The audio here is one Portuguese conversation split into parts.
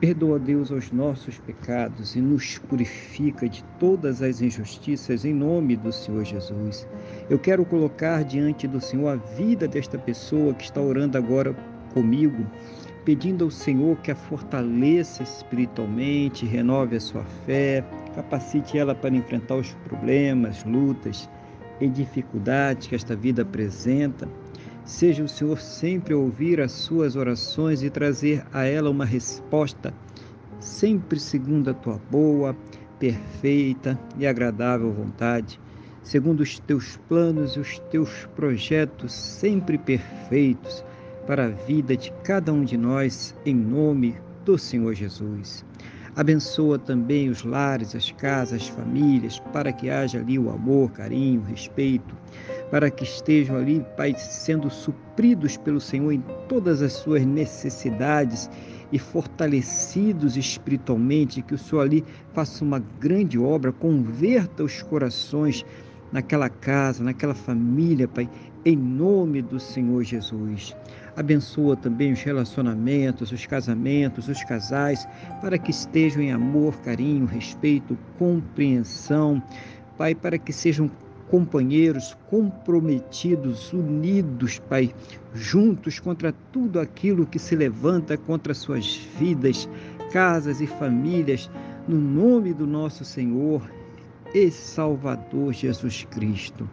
Perdoa, Deus, os nossos pecados e nos purifica de todas as injustiças em nome do Senhor Jesus. Eu quero colocar diante do Senhor a vida desta pessoa que está orando agora comigo, pedindo ao Senhor que a fortaleça espiritualmente, renove a sua fé, capacite ela para enfrentar os problemas, lutas e dificuldades que esta vida apresenta. Seja o Senhor sempre ouvir as suas orações e trazer a ela uma resposta, sempre segundo a tua boa, perfeita e agradável vontade, segundo os teus planos e os teus projetos sempre perfeitos para a vida de cada um de nós, em nome do Senhor Jesus. Abençoa também os lares, as casas, as famílias, para que haja ali o amor, carinho, respeito, para que estejam ali, Pai, sendo supridos pelo Senhor em todas as suas necessidades e fortalecidos espiritualmente, que o Senhor ali faça uma grande obra, converta os corações naquela casa, naquela família, Pai, em nome do Senhor Jesus. Abençoa também os relacionamentos, os casamentos, os casais, para que estejam em amor, carinho, respeito, compreensão. Pai, para que sejam companheiros comprometidos, unidos, Pai, juntos contra tudo aquilo que se levanta contra suas vidas, casas e famílias, no nome do nosso Senhor e Salvador Jesus Cristo.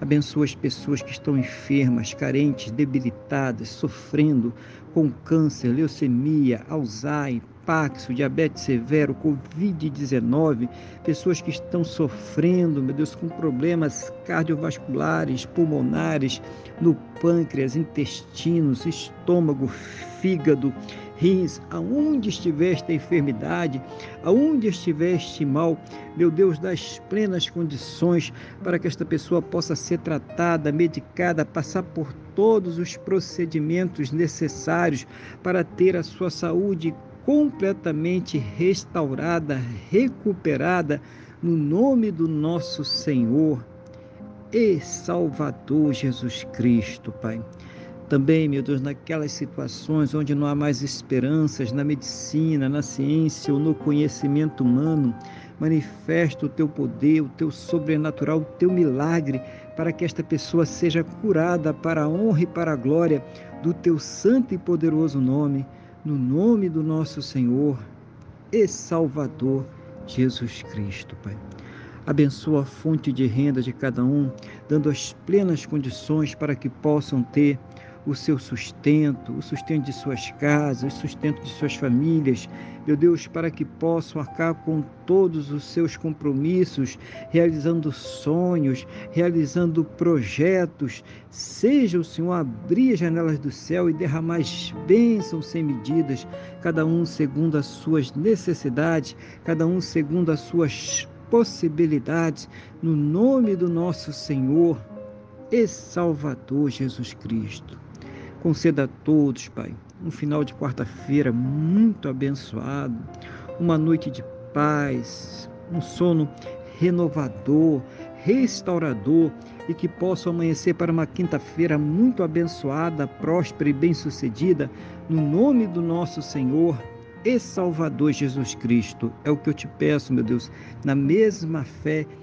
Abençoa as pessoas que estão enfermas, carentes, debilitadas, sofrendo com câncer, leucemia, Alzheimer, Paxo, diabetes severo, Covid-19, pessoas que estão sofrendo, meu Deus, com problemas cardiovasculares, pulmonares, no pâncreas, intestinos, estômago, fígado, rins, aonde estiver esta enfermidade, aonde estiver este mal, meu Deus, dá as plenas condições para que esta pessoa possa ser tratada, medicada, passar por todos os procedimentos necessários para ter a sua saúde completamente restaurada, recuperada, no nome do nosso Senhor e Salvador Jesus Cristo, Pai. Também, meu Deus, naquelas situações onde não há mais esperanças na medicina, na ciência ou no conhecimento humano, manifesta o teu poder, o teu sobrenatural, o teu milagre, para que esta pessoa seja curada para a honra e para a glória do teu santo e poderoso nome, no nome do nosso Senhor e Salvador Jesus Cristo, Pai. Abençoa a fonte de renda de cada um, dando as plenas condições para que possam ter o seu sustento, o sustento de suas casas, o sustento de suas famílias, meu Deus, para que possam arcar com todos os seus compromissos, realizando sonhos, realizando projetos. Seja o Senhor abrir as janelas do céu e derramar bênçãos sem medidas, cada um segundo as suas necessidades, cada um segundo as suas possibilidades, no nome do nosso Senhor e Salvador Jesus Cristo. Conceda a todos, Pai, um final de quarta-feira muito abençoado, uma noite de paz, um sono renovador, restaurador e que possa amanhecer para uma quinta-feira muito abençoada, próspera e bem-sucedida, no nome do nosso Senhor e Salvador Jesus Cristo. É o que eu te peço, meu Deus, na mesma fé